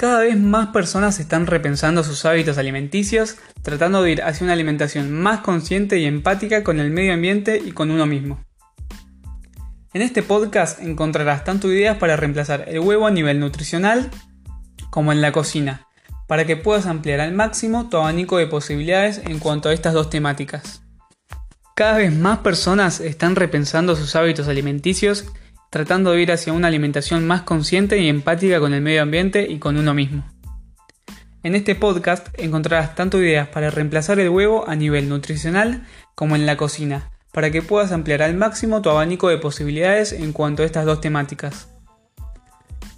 Cada vez más personas están repensando sus hábitos alimenticios, tratando de ir hacia una alimentación más consciente y empática con el medio ambiente y con uno mismo. En este podcast encontrarás tanto ideas para reemplazar el huevo a nivel nutricional como en la cocina, para que puedas ampliar al máximo tu abanico de posibilidades en cuanto a estas dos temáticas. Cada vez más personas están repensando sus hábitos alimenticios tratando de ir hacia una alimentación más consciente y empática con el medio ambiente y con uno mismo. En este podcast encontrarás tanto ideas para reemplazar el huevo a nivel nutricional como en la cocina, para que puedas ampliar al máximo tu abanico de posibilidades en cuanto a estas dos temáticas.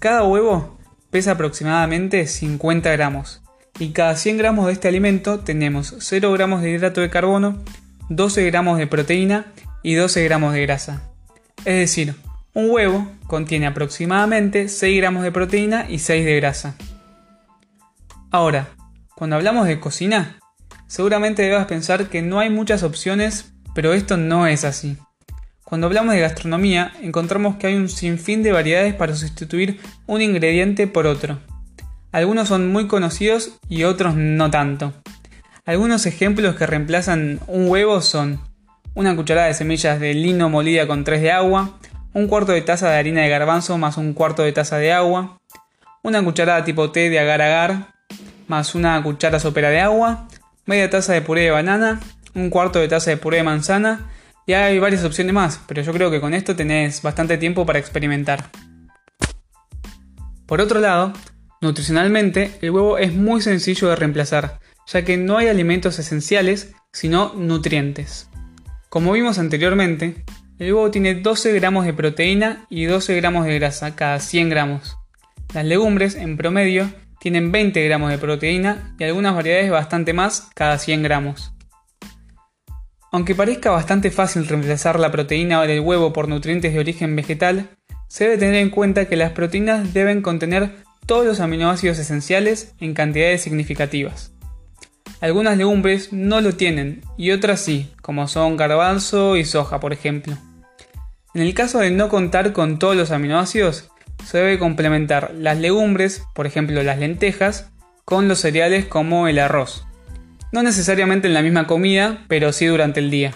Cada huevo pesa aproximadamente 50 gramos y cada 100 gramos de este alimento tenemos 0 gramos de hidrato de carbono, 12 gramos de proteína y 12 gramos de grasa. Es decir, un huevo contiene aproximadamente 6 gramos de proteína y 6 de grasa. Ahora, cuando hablamos de cocina, seguramente debas pensar que no hay muchas opciones, pero esto no es así. Cuando hablamos de gastronomía, encontramos que hay un sinfín de variedades para sustituir un ingrediente por otro. Algunos son muy conocidos y otros no tanto. Algunos ejemplos que reemplazan un huevo son una cucharada de semillas de lino molida con 3 de agua, un cuarto de taza de harina de garbanzo más un cuarto de taza de agua, una cucharada tipo té de agar agar más una cuchara sopera de agua, media taza de puré de banana, un cuarto de taza de puré de manzana y hay varias opciones más, pero yo creo que con esto tenés bastante tiempo para experimentar. Por otro lado, nutricionalmente el huevo es muy sencillo de reemplazar, ya que no hay alimentos esenciales, sino nutrientes. Como vimos anteriormente, el huevo tiene 12 gramos de proteína y 12 gramos de grasa cada 100 gramos. Las legumbres, en promedio, tienen 20 gramos de proteína y algunas variedades bastante más cada 100 gramos. Aunque parezca bastante fácil reemplazar la proteína del huevo por nutrientes de origen vegetal, se debe tener en cuenta que las proteínas deben contener todos los aminoácidos esenciales en cantidades significativas. Algunas legumbres no lo tienen y otras sí, como son garbanzo y soja, por ejemplo. En el caso de no contar con todos los aminoácidos, se debe complementar las legumbres, por ejemplo las lentejas, con los cereales como el arroz. No necesariamente en la misma comida, pero sí durante el día.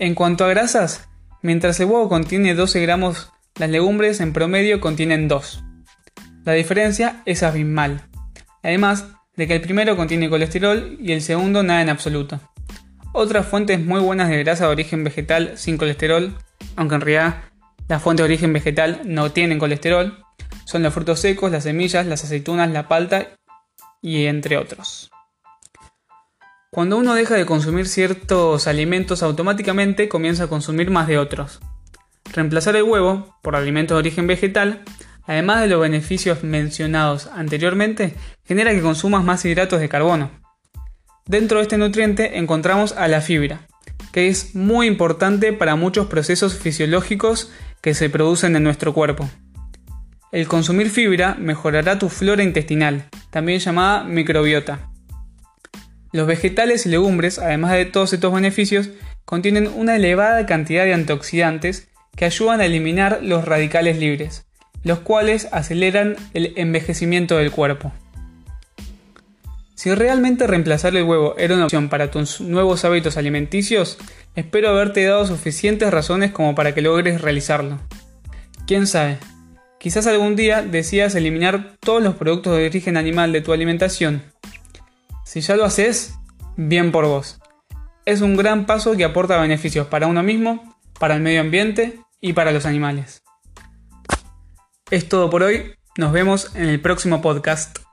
En cuanto a grasas, mientras el huevo contiene 12 gramos, las legumbres en promedio contienen 2. La diferencia es abismal. Además de que el primero contiene colesterol y el segundo nada en absoluto. Otras fuentes muy buenas de grasa de origen vegetal sin colesterol, aunque en realidad las fuentes de origen vegetal no tienen colesterol, son los frutos secos, las semillas, las aceitunas, la palta y entre otros. Cuando uno deja de consumir ciertos alimentos automáticamente comienza a consumir más de otros. Reemplazar el huevo por alimentos de origen vegetal, además de los beneficios mencionados anteriormente, genera que consumas más hidratos de carbono, Dentro de este nutriente encontramos a la fibra, que es muy importante para muchos procesos fisiológicos que se producen en nuestro cuerpo. El consumir fibra mejorará tu flora intestinal, también llamada microbiota. Los vegetales y legumbres, además de todos estos beneficios, contienen una elevada cantidad de antioxidantes que ayudan a eliminar los radicales libres, los cuales aceleran el envejecimiento del cuerpo. Si realmente reemplazar el huevo era una opción para tus nuevos hábitos alimenticios, espero haberte dado suficientes razones como para que logres realizarlo. Quién sabe, quizás algún día decidas eliminar todos los productos de origen animal de tu alimentación. Si ya lo haces, bien por vos. Es un gran paso que aporta beneficios para uno mismo, para el medio ambiente y para los animales. Es todo por hoy, nos vemos en el próximo podcast.